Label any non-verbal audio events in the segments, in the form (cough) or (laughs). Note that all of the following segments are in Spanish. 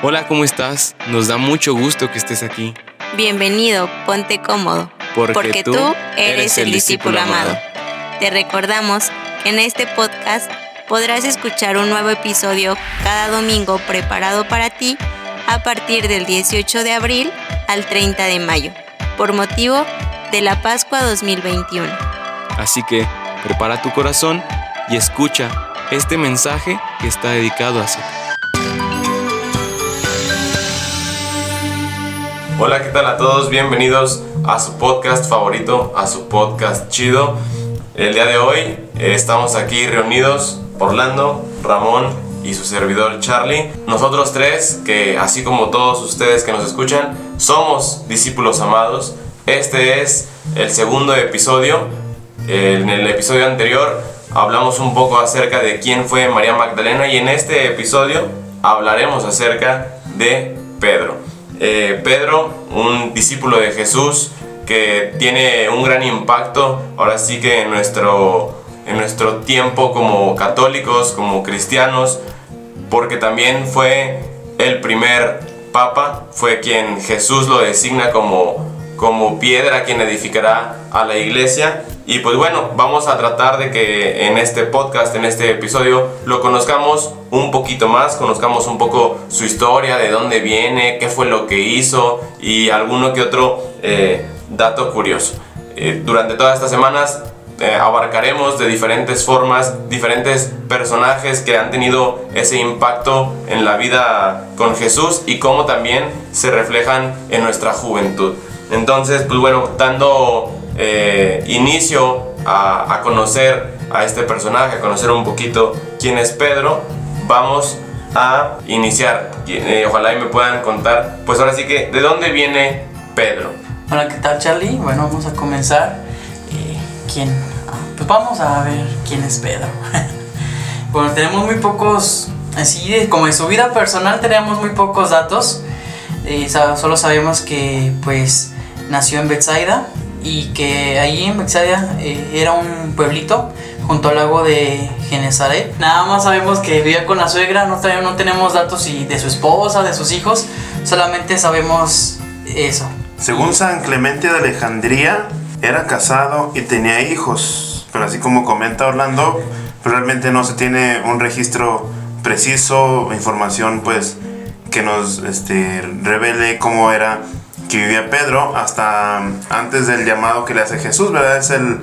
Hola, ¿cómo estás? Nos da mucho gusto que estés aquí. Bienvenido, ponte cómodo, Porque, tú eres el discípulo amado. Te recordamos que en este podcast podrás escuchar un nuevo episodio cada domingo preparado para ti a partir del 18 de abril al 30 de mayo, por motivo de la Pascua 2021. Así que prepara tu corazón y escucha este mensaje que está dedicado a ti. Hola, ¿qué tal a todos? Bienvenidos a su podcast favorito, a su podcast chido. El día de hoy eh, estamos aquí reunidos, Orlando, Ramón y su servidor Charlie. Nosotros tres, que así como todos ustedes que nos escuchan, somos discípulos amados. Este es el segundo episodio. En el episodio anterior hablamos un poco acerca de quién fue María Magdalena y en este episodio hablaremos acerca de Pedro. Eh, Pedro, un discípulo de Jesús que tiene un gran impacto ahora sí que en nuestro, en nuestro tiempo como católicos, como cristianos, porque también fue el primer papa, fue quien Jesús lo designa como, como piedra quien edificará a la iglesia y pues bueno, vamos a tratar de que en este podcast, en este episodio, lo conozcamos un poquito más, conozcamos un poco su historia, de dónde viene, qué fue lo que hizo y alguno que otro eh, dato curioso. Eh, durante todas estas semanas eh, abarcaremos de diferentes formas, diferentes personajes que han tenido ese impacto en la vida con Jesús y cómo también se reflejan en nuestra juventud. Entonces, pues bueno, dando eh, inicio a, conocer a este personaje, a conocer un poquito quién es Pedro, vamos a iniciar. Eh, ojalá y me puedan contar, pues ahora sí que, ¿de dónde viene Pedro? Hola, ¿qué tal Charlie? Bueno, vamos a comenzar. Eh, ¿Quién? Ah, pues vamos a ver quién es Pedro. (laughs) bueno, tenemos muy pocos, así como en su vida personal tenemos muy pocos datos. solo sabemos que pues nació en Bethsaida, y que ahí en Bexadia eh, era un pueblito junto al lago de Genesaret. Nada más sabemos que vivía con la suegra, no, no tenemos datos de su esposa, de sus hijos, solamente sabemos eso. Según San Clemente de Alejandría, era casado y tenía hijos, pero así como comenta Orlando, realmente no se tiene un registro preciso, información pues que nos este, revele cómo era que vivía Pedro hasta antes del llamado que le hace Jesús, ¿verdad? Es el,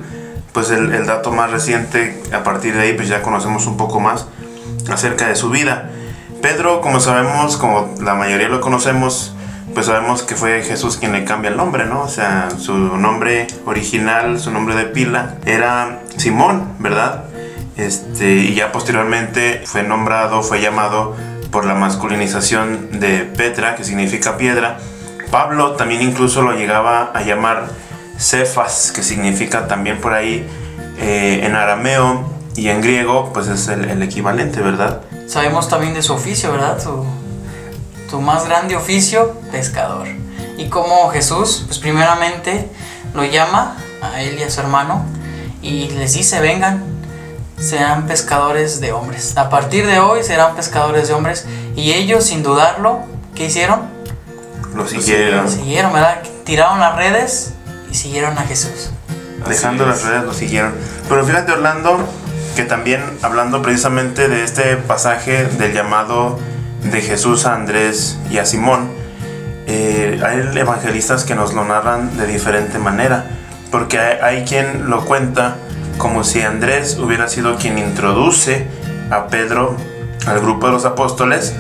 pues el, dato más reciente, a partir de ahí pues ya conocemos un poco más acerca de su vida. Pedro, como sabemos, como la mayoría lo conocemos, pues sabemos que fue Jesús quien le cambia el nombre, ¿no? O sea, su nombre original, su nombre de pila, era Simón, ¿verdad? Este, y ya posteriormente fue nombrado, fue llamado por la masculinización de Petra, que significa piedra, Pablo también incluso lo llegaba a llamar Cefas, que significa también por ahí eh, en arameo y en griego, pues es el, equivalente, ¿verdad? Sabemos también de su oficio, ¿verdad? Su, más grande oficio, pescador. Y como Jesús, pues primeramente lo llama a él y a su hermano y les dice, vengan, sean pescadores de hombres. A partir de hoy serán pescadores de hombres. Y ellos, sin dudarlo, ¿qué hicieron? Lo siguieron. siguieron, ¿verdad? Tiraron las redes y siguieron a Jesús. Dejando las redes lo siguieron. Pero fíjate Orlando, que también hablando precisamente de este pasaje del llamado de Jesús a Andrés y a Simón, eh, hay evangelistas que nos lo narran de diferente manera, porque hay, hay quien lo cuenta como si Andrés hubiera sido quien introduce a Pedro al grupo de los apóstoles,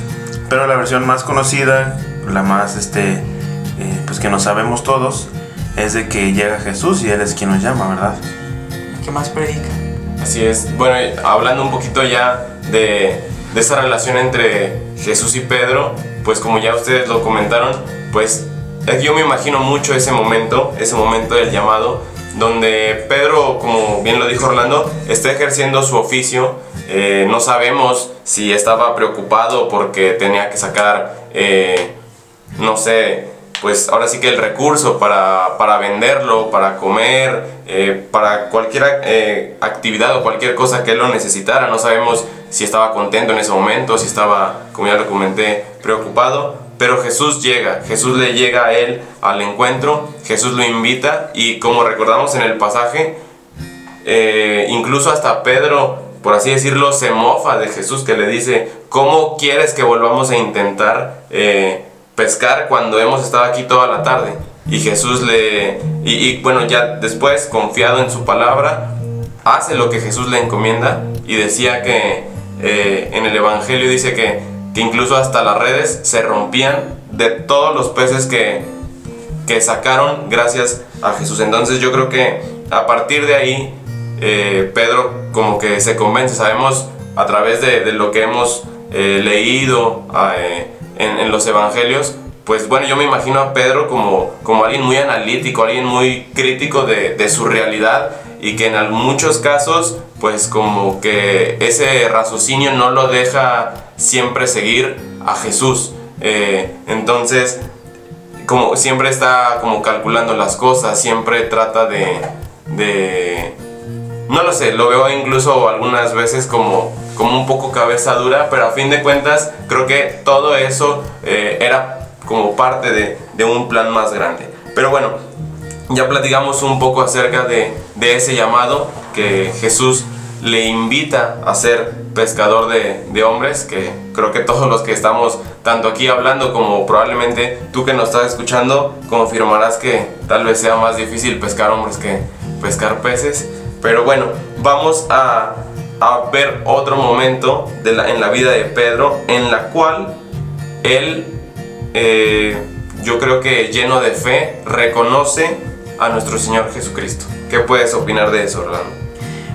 pero la versión más conocida la más, este, eh, pues que no sabemos todos, es de que llega Jesús y Él es quien nos llama, ¿verdad? ¿Qué más predica? Así es. Bueno, hablando un poquito ya de, de esa relación entre Jesús y Pedro, pues como ya ustedes lo comentaron, pues yo me imagino mucho ese momento, ese momento del llamado, donde Pedro, como bien lo dijo Orlando, está ejerciendo su oficio. Eh, no sabemos si estaba preocupado porque tenía que sacar eh, no sé, pues ahora sí que el recurso para, para venderlo, para comer, eh, para cualquier eh, actividad o cualquier cosa que él lo necesitara. No sabemos si estaba contento en ese momento, si estaba, como ya lo comenté, preocupado. Pero Jesús llega, Jesús le llega a él al encuentro, Jesús lo invita y como recordamos en el pasaje, eh, incluso hasta Pedro, por así decirlo, se mofa de Jesús que le dice, ¿cómo quieres que volvamos a intentar pescar cuando hemos estado aquí toda la tarde. Y Jesús le, y, bueno, ya después, confiado en su palabra, hace lo que Jesús le encomienda y decía que eh, en el Evangelio dice que, que, incluso hasta las redes se rompían de todos los peces que, que sacaron gracias a Jesús. Entonces yo creo que a partir de ahí eh, Pedro como que se convence, sabemos a través de, lo que hemos eh, leído, en, los evangelios, pues bueno, yo me imagino a Pedro como, como alguien muy analítico, alguien muy crítico de, su realidad y que en muchos casos, pues como que ese raciocinio no lo deja siempre seguir a Jesús. Eh, entonces, como siempre está como calculando las cosas, siempre trata de, de no lo sé, lo veo incluso algunas veces como, como un poco cabeza dura, pero a fin de cuentas creo que todo eso eh, era como parte de, de, un plan más grande. Pero bueno, ya platicamos un poco acerca de, de ese llamado que Jesús le invita a ser pescador de, de, hombres, que creo que todos los que estamos tanto aquí hablando como probablemente tú que nos estás escuchando confirmarás que tal vez sea más difícil pescar hombres que pescar peces. Pero bueno, vamos a, ver otro momento en la vida de Pedro en la cual él, eh, yo creo que lleno de fe, reconoce a nuestro Señor Jesucristo. ¿Qué puedes opinar de eso, Orlando?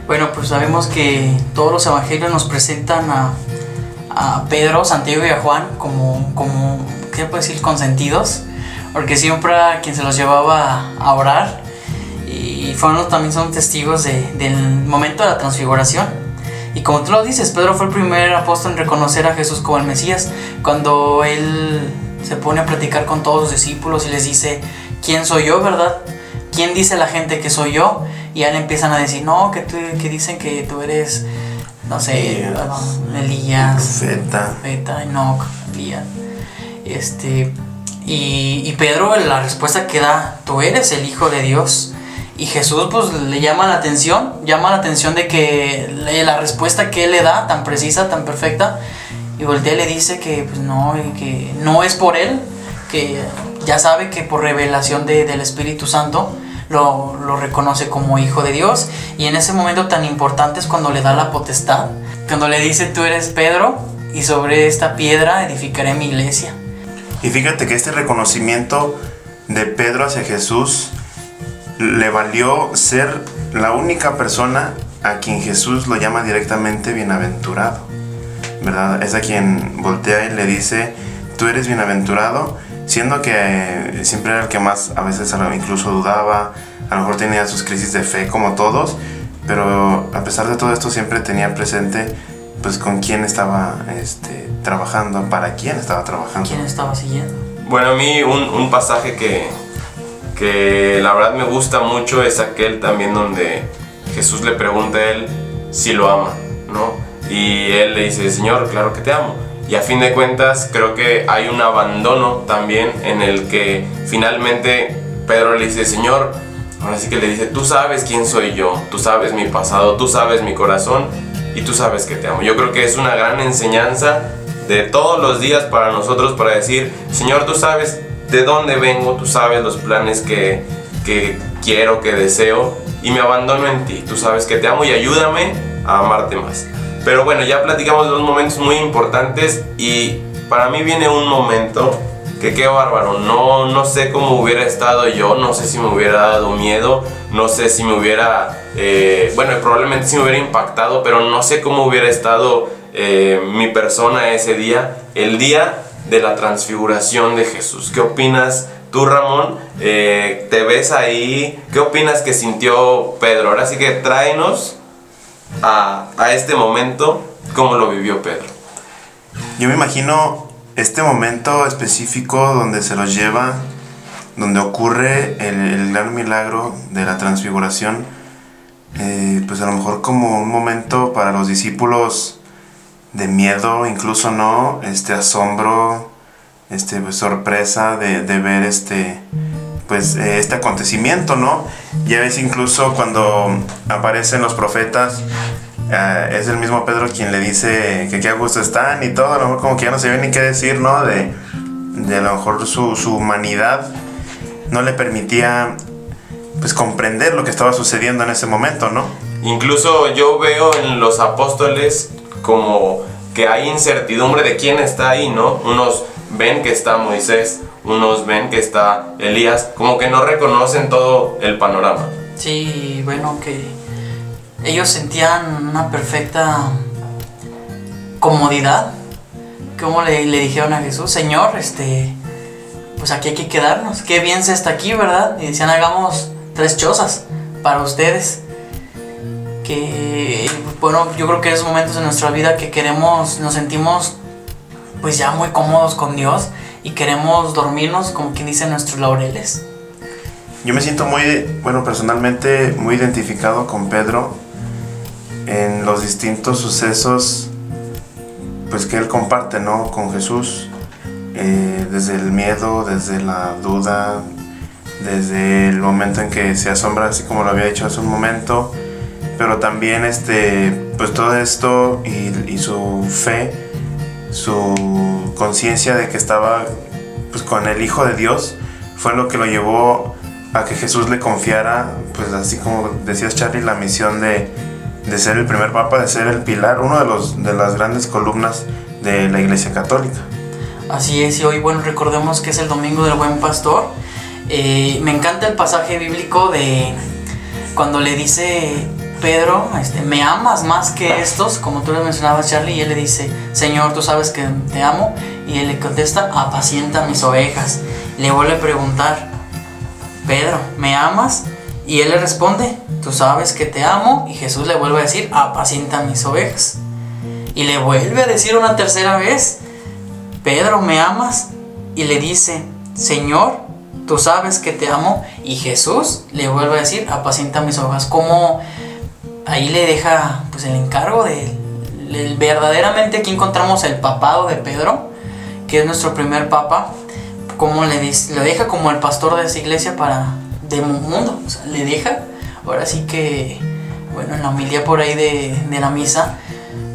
Bueno, pues sabemos que todos los evangelios nos presentan a, a Pedro, Santiago y a Juan como, como ¿qué puedo decir?, consentidos, porque siempre a quien se los llevaba a orar y fueron también son testigos del momento de la transfiguración. Y como tú lo dices, Pedro fue el primer apóstol en reconocer a Jesús como el Mesías, cuando él se pone a platicar con todos los discípulos y les dice, ¿quién soy yo, verdad? ¿Quién dice la gente que soy yo? Y ya le empiezan a decir, no, que, que dicen que tú eres, no sé, Elías, profeta, profeta Enoch, Elías. Este, y, y Pedro, la respuesta que da, tú eres el Hijo de Dios. Y Jesús pues le llama la atención, llama la atención de que la respuesta que él le da, tan precisa, tan perfecta, y voltea y le dice que pues no, que no es por él, que ya sabe que por revelación del Espíritu Santo lo, lo, reconoce como hijo de Dios. Y en ese momento tan importante es cuando le da la potestad, cuando le dice tú eres Pedro y sobre esta piedra edificaré mi iglesia. Y fíjate que este reconocimiento de Pedro hacia Jesús le valió ser la única persona a quien Jesús lo llama directamente bienaventurado. ¿Verdad? Es a quien voltea y le dice, tú eres bienaventurado, siendo que siempre era el que más a veces incluso dudaba, a lo mejor tenía sus crisis de fe como todos, pero a pesar de todo esto siempre tenía presente pues con quién estaba este, trabajando, para quién estaba trabajando. ¿Quién estaba siguiendo? Bueno, a mí un, un pasaje que, que la verdad me gusta mucho es aquel también donde Jesús le pregunta a él si lo ama, ¿no? Y él le dice, Señor, claro que te amo. Y a fin de cuentas creo que hay un abandono también en el que finalmente Pedro le dice, Señor, ahora sí que le dice, tú sabes quién soy yo, tú sabes mi pasado, tú sabes mi corazón y tú sabes que te amo. Yo creo que es una gran enseñanza de todos los días para nosotros para decir, Señor, tú sabes de dónde vengo, tú sabes los planes que, que quiero, que deseo y me abandono en ti. Tú sabes que te amo y ayúdame a amarte más. Pero bueno, ya platicamos de dos momentos muy importantes y para mí viene un momento que qué bárbaro. No, no sé cómo hubiera estado yo, no sé si me hubiera dado miedo, no sé si me hubiera, eh, bueno, probablemente sí me hubiera impactado, pero no sé cómo hubiera estado eh, mi persona ese día. El día de la transfiguración de Jesús. ¿Qué opinas tú, Ramón? Eh, ¿Te ves ahí? ¿Qué opinas que sintió Pedro? Ahora sí que tráenos a, a este momento, cómo lo vivió Pedro. Yo me imagino este momento específico donde se los lleva donde ocurre el, el gran milagro de la transfiguración, eh, pues a lo mejor como un momento para los discípulos de miedo, incluso no, este asombro, este pues, sorpresa de, de ver este pues eh, este acontecimiento, ¿no? Ya ves incluso cuando aparecen los profetas, eh, es el mismo Pedro quien le dice que qué a gusto están y todo, a lo mejor como que ya no se ve ni qué decir, ¿no? De, de a lo mejor su, su humanidad no le permitía pues comprender lo que estaba sucediendo en ese momento, ¿no? Incluso yo veo en los apóstoles como que hay incertidumbre de quién está ahí, ¿no? Unos ven que está Moisés, unos ven que está Elías, como que no reconocen todo el panorama. Sí, bueno, que ellos sentían una perfecta comodidad. Como le, dijeron a Jesús, Señor, este, pues aquí hay que quedarnos. Qué bien se está aquí, ¿verdad? Y decían, hagamos tres chozas para ustedes. Que, bueno, yo creo que esos momentos en nuestra vida que queremos, nos sentimos pues ya muy cómodos con Dios y queremos dormirnos, como quien dice, nuestros laureles. Yo me siento muy, bueno, personalmente muy identificado con Pedro en los distintos sucesos pues que él comparte, ¿no? Con Jesús, eh, desde el miedo, desde la duda, desde el momento en que se asombra, así como lo había dicho hace un momento, pero también este, pues todo esto y, y su fe, su conciencia de que estaba pues con el Hijo de Dios, fue lo que lo llevó a que Jesús le confiara, pues así como decías Charlie, la misión de, de ser el primer papa, de ser el pilar, uno de, los, de las grandes columnas de la Iglesia Católica. Así es, y hoy, bueno, recordemos que es el Domingo del Buen Pastor. Eh, me encanta el pasaje bíblico de cuando le dice Pedro, este, ¿me amas más que estos? Como tú le mencionabas, Charlie, y él le dice, Señor, tú sabes que te amo. Y él le contesta, apacienta mis ovejas. Le vuelve a preguntar, Pedro, ¿me amas? Y él le responde, tú sabes que te amo. Y Jesús le vuelve a decir, apacienta mis ovejas. Y le vuelve a decir una tercera vez, Pedro, ¿me amas? Y le dice, Señor, tú sabes que te amo. Y Jesús le vuelve a decir, apacienta mis ovejas. Como ahí le deja pues el encargo de, de verdaderamente aquí encontramos el papado de Pedro, que es nuestro primer papa como le, dice, le deja como el pastor de esa iglesia para de mundo, le deja, ahora sí que, bueno, en la homilía por ahí de, de la misa,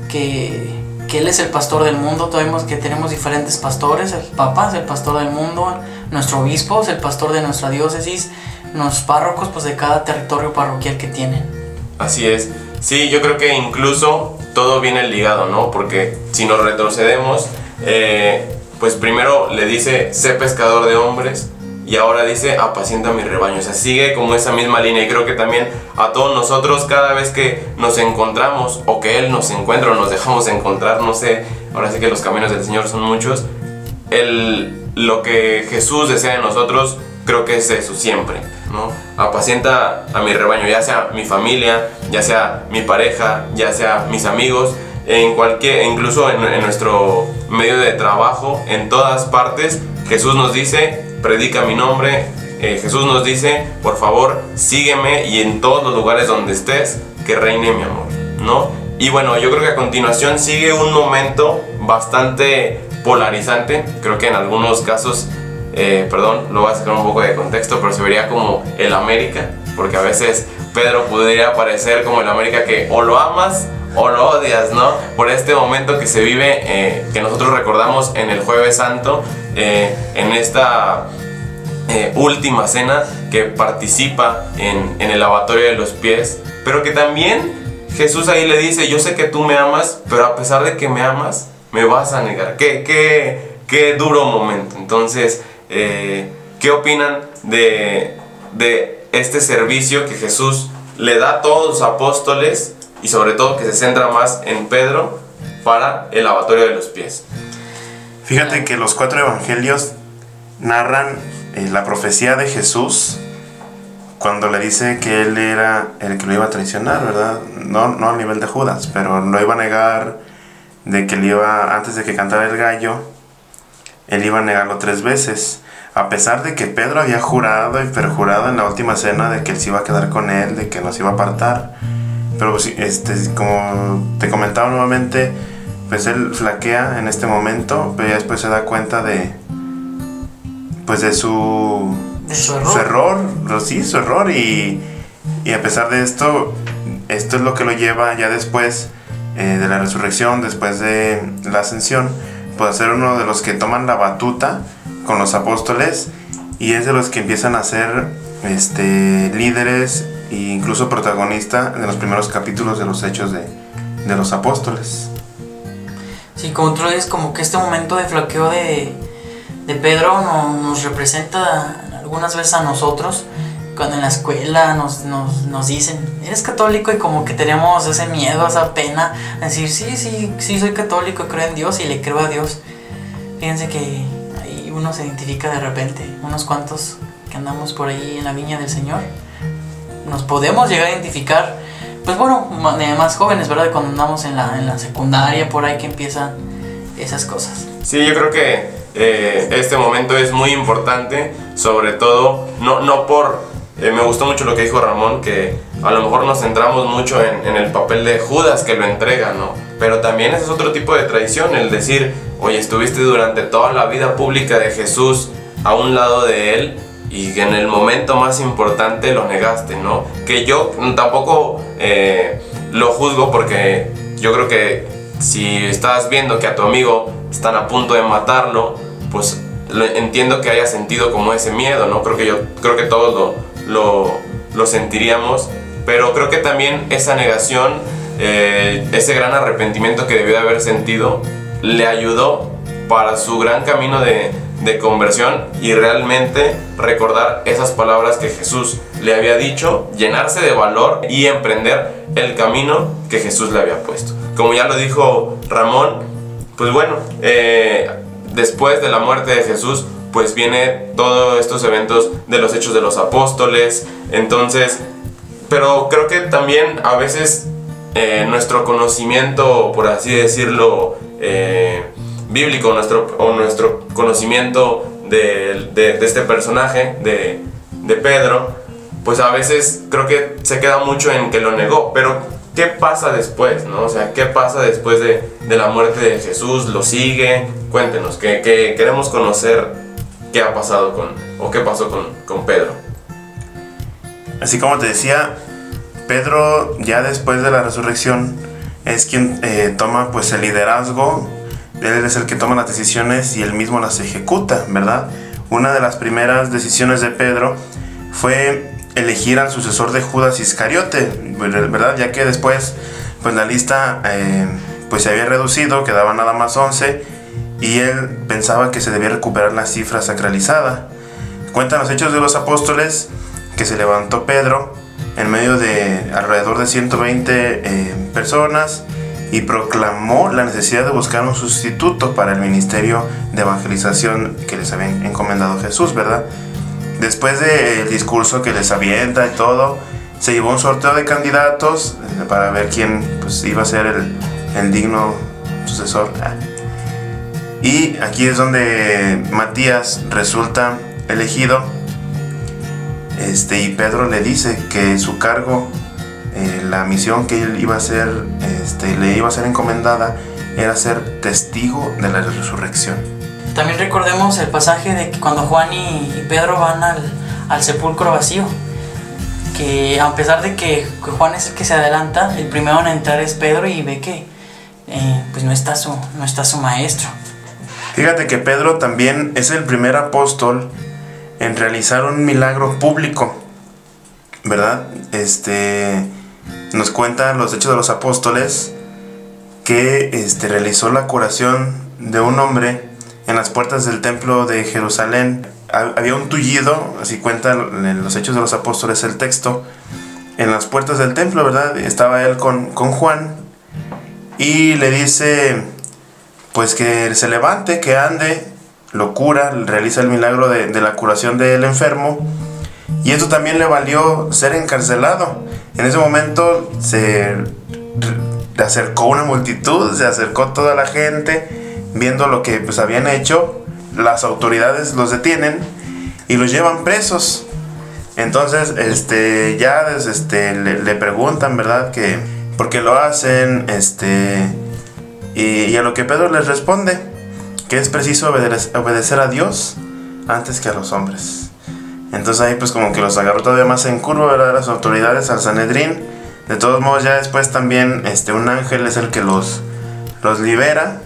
que, que, él es el pastor del mundo, sabemos que tenemos diferentes pastores, el papa es el pastor del mundo, nuestro obispo es el pastor de nuestra diócesis, los párrocos pues de cada territorio parroquial que tienen. Así es, sí, yo creo que incluso todo viene ligado, ¿no? Porque si nos retrocedemos, eh, pues primero le dice, sé pescador de hombres, y ahora dice, apacienta mi rebaño. O sea, sigue como esa misma línea y creo que también a todos nosotros cada vez que nos encontramos o que Él nos encuentra o nos dejamos encontrar, no sé, ahora sí que los caminos del Señor son muchos, el, lo que Jesús desea de nosotros creo que es eso siempre, ¿no? Apacienta a mi rebaño, ya sea mi familia, ya sea mi pareja, ya sea mis amigos, en cualquier, incluso en, nuestro medio de trabajo, en todas partes, Jesús nos dice, predica mi nombre, eh, Jesús nos dice, por favor, sígueme y en todos los lugares donde estés, que reine mi amor, ¿no? Y bueno, yo creo que a continuación sigue un momento bastante polarizante, creo que en algunos casos, eh, perdón, lo voy a sacar un poco de contexto, pero se vería como el América, porque a veces Pedro podría parecer como el América que o lo amas o lo odias, ¿no? Por este momento que se vive, eh, que nosotros recordamos en el jueves santo, eh, en esta última cena que participa en, en el lavatorio de los pies, pero que también Jesús ahí le dice, yo sé que tú me amas, pero a pesar de que me amas, me vas a negar. Qué, qué, qué duro momento. Entonces, ¿qué opinan de, de este servicio que Jesús le da a todos los apóstoles y sobre todo que se centra más en Pedro para el lavatorio de los pies. Fíjate que los cuatro evangelios narran eh, la profecía de Jesús cuando le dice que él era el que lo iba a traicionar, ¿verdad? No, no a nivel de Judas, pero lo iba a negar de que le iba, antes de que cantara el gallo, él iba a negarlo tres veces. a pesar de que Pedro había jurado y perjurado en la última cena de que él se iba a quedar con él, de que nos iba a apartar, pero pues, este, como te comentaba nuevamente, pues él flaquea en este momento, pero ya después se da cuenta de, pues de su, De su error. su error, sí, su error y, y a pesar de esto, esto es lo que lo lleva ya después eh, de la resurrección, después de la ascensión, pues ser uno de los que toman la batuta con los apóstoles y es de los que empiezan a ser este, líderes e incluso protagonista de los primeros capítulos de los hechos de, de los apóstoles. Sí, como tú dices, como que este momento de flaqueo de, de Pedro no- nos representa algunas veces a nosotros, cuando en la escuela nos, nos, nos dicen, eres católico y como que tenemos ese miedo, esa pena, a decir, sí, sí, sí, soy católico, creo en Dios y le creo a Dios. Fíjense que ahí uno se identifica de repente, unos cuantos que andamos por ahí en la viña del Señor, nos podemos llegar a identificar pues bueno, más jóvenes, ¿verdad? Cuando andamos en la, en la secundaria, por ahí que empiezan esas cosas. Sí, yo creo que eh, este momento es muy importante, sobre todo, no, no por... eh, me gustó mucho lo que dijo Ramón, que a lo mejor nos centramos mucho en, el papel de Judas que lo entrega, ¿no? Pero también ese es otro tipo de traición, el decir, oye, estuviste durante toda la vida pública de Jesús a un lado de él y en el momento más importante lo negaste, ¿no? Que yo tampoco eh, lo juzgo porque yo creo que si estás viendo que a tu amigo están a punto de matarlo, pues entiendo que haya sentido como ese miedo, ¿no? Creo que yo creo que todos lo, lo, lo sentiríamos, pero creo que también esa negación, eh, ese gran arrepentimiento que debió de haber sentido, le ayudó para su gran camino de, de conversión y realmente recordar esas palabras que Jesús le había dicho, llenarse de valor y emprender el camino que Jesús le había puesto. Como ya lo dijo Ramón, pues bueno, eh, después de la muerte de Jesús, pues viene todos estos eventos de los hechos de los apóstoles, entonces, pero creo que también a veces eh, nuestro conocimiento, por así decirlo, eh, bíblico, nuestro, o nuestro conocimiento de, de- de este personaje, de, de Pedro, pues a veces creo que se queda mucho en que lo negó, pero ¿qué pasa después? ¿no? O sea, ¿qué pasa después de, de la muerte de Jesús? ¿Lo sigue? Cuéntenos, que, que queremos conocer qué ha pasado con, o qué pasó con, con Pedro. Así como te decía, Pedro ya después de la resurrección es quien eh, toma pues el liderazgo, él es el que toma las decisiones y él mismo las ejecuta, ¿verdad? Una de las primeras decisiones de Pedro fue elegir al sucesor de Judas Iscariote, ¿verdad? Ya que después pues la lista eh, pues se había reducido, quedaba nada más 11 y él pensaba que se debía recuperar la cifra sacralizada. Cuentan los hechos de los apóstoles que se levantó Pedro en medio de alrededor de 120 eh, personas y proclamó la necesidad de buscar un sustituto para el ministerio de evangelización que les había encomendado Jesús, ¿verdad? Después del discurso que les avienta y todo, se llevó un sorteo de candidatos eh, para ver quién pues, iba a ser el digno sucesor. Y aquí es donde Matías resulta elegido. Este, y Pedro le dice que su cargo, eh, la misión que él iba a hacer, este, le iba a ser encomendada, era ser testigo de la resurrección. También recordemos el pasaje de que cuando Juan y, Pedro van al, al sepulcro vacío, que a pesar de que que Juan es el que se adelanta, el primero en entrar es Pedro y ve que eh, pues no está, su, no está su maestro. Fíjate que Pedro también es el primer apóstol en realizar un milagro público, ¿verdad? Este nos cuenta los hechos de los apóstoles que este, realizó la curación de un hombre en las puertas del templo de Jerusalén. Ha- Había un tullido, así cuenta en los hechos de los apóstoles el texto, en las puertas del templo, ¿verdad? Estaba él con, con Juan y le dice, pues que se levante, que ande, lo cura, realiza el milagro de, de la curación del enfermo. Y eso también le valió ser encarcelado. En ese momento se acercó una multitud, se acercó toda la gente, viendo lo que pues habían hecho. Las autoridades los detienen y los llevan presos. Entonces, este, ya este, le, preguntan, ¿verdad? Que por qué lo hacen, este, y, a lo que Pedro les responde, que es preciso obedecer a Dios antes que a los hombres. Entonces ahí pues como que los agarró todavía más en curva, ¿verdad? Las autoridades al Sanedrín. De todos modos ya después también este, un ángel es el que los, los libera.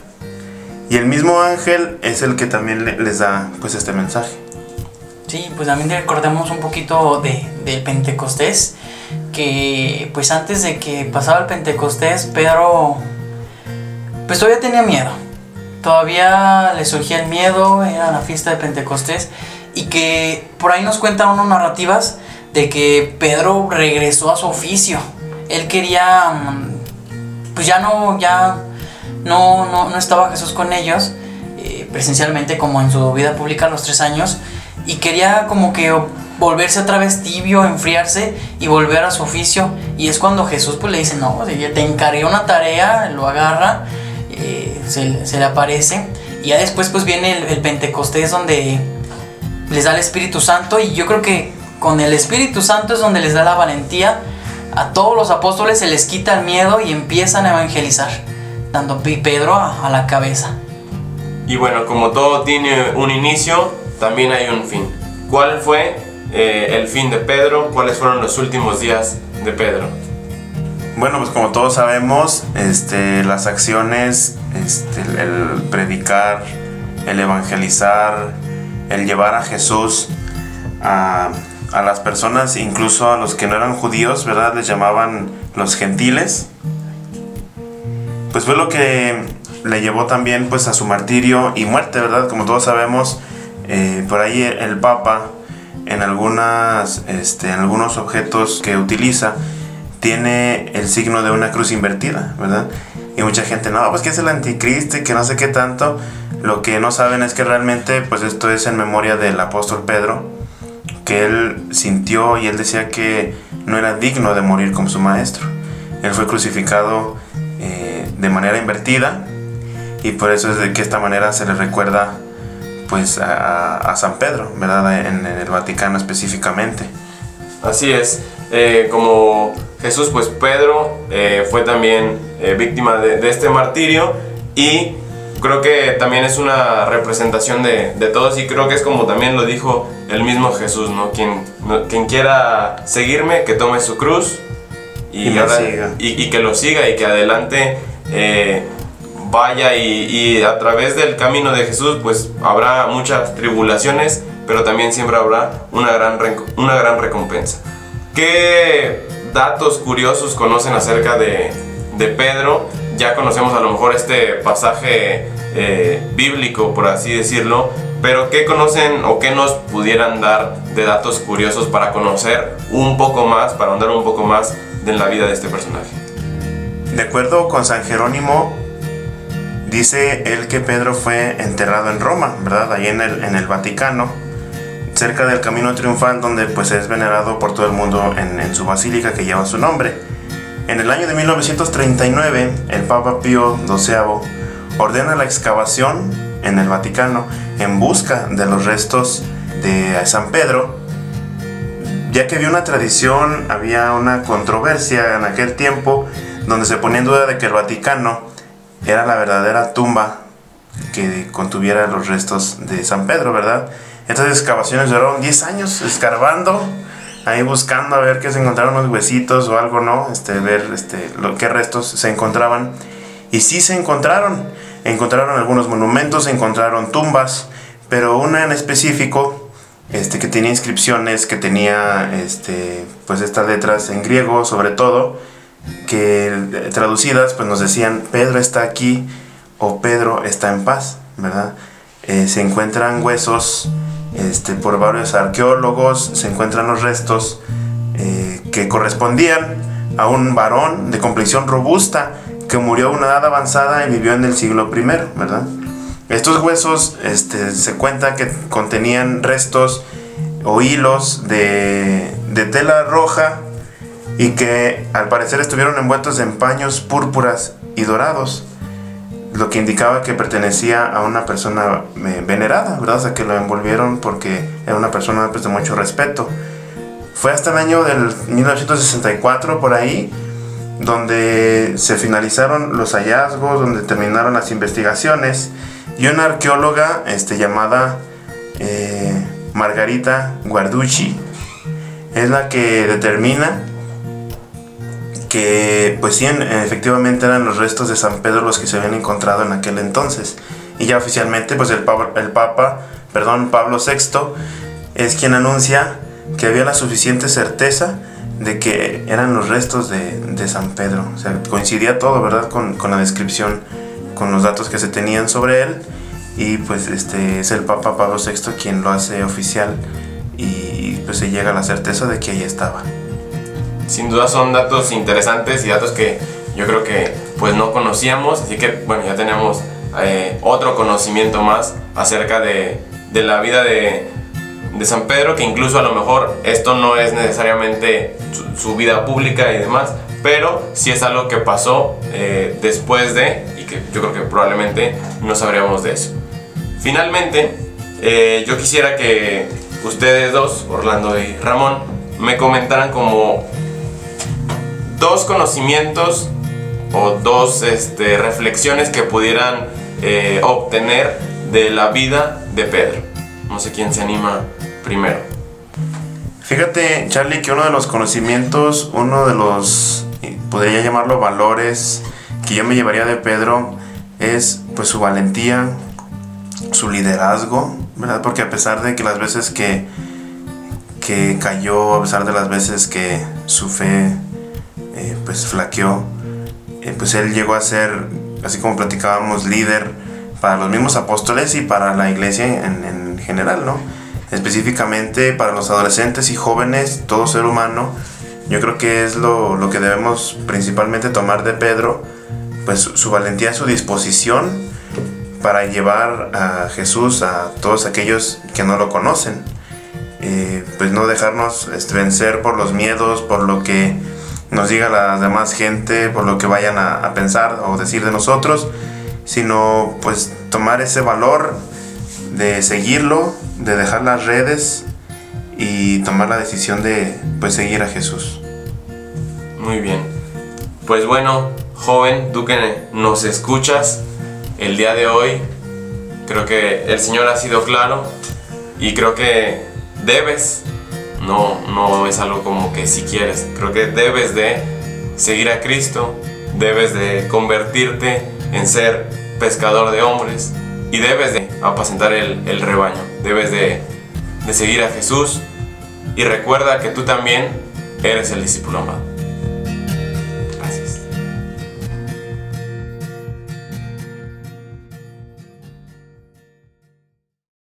Y el mismo ángel es el que también les da pues este mensaje. Sí, pues también recordemos un poquito de, del Pentecostés, que pues antes de que pasaba el Pentecostés, Pedro pues todavía tenía miedo. Todavía le surgía el miedo, era la fiesta de Pentecostés, y que por ahí nos cuentan unas narrativas de que Pedro regresó a su oficio. Él quería, mm, pues ya no, ya no, no, estaba Jesús con ellos, eh, presencialmente como en su vida pública los tres años, y quería como que volverse otra vez tibio, enfriarse y volver a su oficio. Y es cuando Jesús pues le dice, no, te encargué una tarea, lo agarra, eh, se, le aparece. Y ya después pues viene el, Pentecostés donde les da el Espíritu Santo y yo creo que con el Espíritu Santo es donde les da la valentía. A todos los apóstoles se les quita el miedo y empiezan a evangelizar, dando Pedro a la cabeza. Y bueno, como todo tiene un inicio, también hay un fin. ¿Cuál fue eh, el fin de Pedro? ¿Cuáles fueron los últimos días de Pedro? Bueno, pues como todos sabemos, este, las acciones, este, el predicar, el evangelizar, el llevar a Jesús a, a, las personas, incluso a los que no eran judíos, ¿verdad? Les llamaban los gentiles. Pues fue lo que le llevó también pues a su martirio y muerte, ¿verdad? Como todos sabemos, eh, por ahí el Papa, en, algunas, este, en algunos objetos que utiliza, tiene el signo de una cruz invertida, ¿verdad? Y mucha gente, no, pues que es el anticristo y que no sé qué tanto. Lo que no saben es que realmente, pues esto es en memoria del apóstol Pedro, que él sintió y él decía que no era digno de morir como su maestro. Él fue crucificado eh, de manera invertida y por eso es de que esta manera se le recuerda pues a, San Pedro, ¿verdad? En, el Vaticano específicamente. Así es, eh, como Jesús, pues Pedro eh, fue también eh, víctima de, este martirio y creo que también es una representación de, todos y creo que es como también lo dijo el mismo Jesús, ¿no? Quien, quien quiera seguirme, que tome su cruz y, y, que lo siga y que adelante vaya y, a través del camino de Jesús pues habrá muchas tribulaciones, pero también siempre habrá una gran, una gran recompensa. ¿Qué datos curiosos conocen acerca de, Pedro? Ya conocemos a lo mejor este pasaje eh, bíblico, por así decirlo, pero ¿qué conocen o qué nos pudieran dar de datos curiosos para conocer un poco más, para ahondar un poco más de la vida de este personaje? De acuerdo con San Jerónimo, Dice él que Pedro fue enterrado en Roma, ¿verdad? Ahí en el, en el Vaticano, cerca del Camino Triunfal, donde pues es venerado por todo el mundo en, su basílica que lleva su nombre. En el año de 1939, el Papa Pío XII ordena la excavación en el Vaticano en busca de los restos de San Pedro, ya que había una tradición, había una controversia en aquel tiempo donde se ponía en duda de que el Vaticano era la verdadera tumba que contuviera los restos de San Pedro, ¿verdad? Estas excavaciones duraron 10 años escarbando, ahí buscando a ver que se encontraron unos huesitos o algo, ¿no? Este, ver este, lo, qué restos se encontraban. Y sí se encontraron. Encontraron algunos monumentos, encontraron tumbas, pero una en específico este, que tenía inscripciones, que tenía este, pues estas letras en griego sobre todo, que eh, traducidas pues nos decían Pedro está aquí o Pedro está en paz, ¿verdad? Eh, se encuentran huesos este, por varios arqueólogos, se encuentran los restos eh, que correspondían a un varón de complexión robusta que murió a una edad avanzada y vivió en el siglo I, ¿verdad? Estos huesos este, se cuenta que contenían restos o hilos de, de tela roja y que al parecer estuvieron envueltos en paños púrpuras y dorados. Lo que indicaba que pertenecía a una persona eh, venerada, ¿verdad? O sea, que lo envolvieron porque era una persona pues, de mucho respeto. Fue hasta el año del 1964 por ahí donde se finalizaron los hallazgos, donde terminaron las investigaciones y una arqueóloga este, llamada eh, Margarita Guarducci es la que determina que pues sí, efectivamente eran los restos de San Pedro los que se habían encontrado en aquel entonces. Y ya oficialmente pues el, Papa, perdón, Pablo VI es quien anuncia que había la suficiente certeza de que eran los restos de, de San Pedro. O sea, coincidía todo, ¿verdad? Con, con, la descripción, con los datos que se tenían sobre él. Y pues este es el Papa Pablo VI quien lo hace oficial y pues se llega a la certeza de que ahí estaba sin duda son datos interesantes y datos que yo creo que pues no conocíamos, así que bueno, ya tenemos eh, otro conocimiento más acerca de, de la vida de, de, San Pedro, que incluso a lo mejor esto no es necesariamente su, vida pública y demás, pero sí es algo que pasó eh, después de, y que yo creo que probablemente no sabríamos de eso. Finalmente, eh, yo quisiera que ustedes dos, Orlando y Ramón, me comentaran como dos conocimientos o dos este, reflexiones que pudieran eh, obtener de la vida de Pedro. No sé quién se anima primero. Fíjate, Charlie, que uno de los conocimientos, uno de los, podría llamarlo valores, que yo me llevaría de Pedro es pues su valentía, su liderazgo, ¿verdad? Porque a pesar de que las veces que, que cayó, a pesar de las veces que su fe eh, pues flaqueó, eh, pues él llegó a ser, así como platicábamos, líder para los mismos apóstoles y para la iglesia en, general, ¿no? Específicamente para los adolescentes y jóvenes, todo ser humano, yo creo que es lo, lo que debemos principalmente tomar de Pedro, pues su valentía, su disposición para llevar a Jesús a todos aquellos que no lo conocen. Eh, pues no dejarnos este, vencer por los miedos, por lo que nos diga la demás gente por lo que vayan a, pensar o decir de nosotros, sino pues tomar ese valor de seguirlo, de dejar las redes y tomar la decisión de pues seguir a Jesús. Muy bien. Pues bueno, joven, tú que nos escuchas el día de hoy, creo que el Señor ha sido claro y creo que debes no, no es algo como que si quieres. Creo que debes de seguir a Cristo, debes de convertirte en ser pescador de hombres y debes de apacentar el, rebaño, debes de, de seguir a Jesús y recuerda que tú también eres el discípulo amado.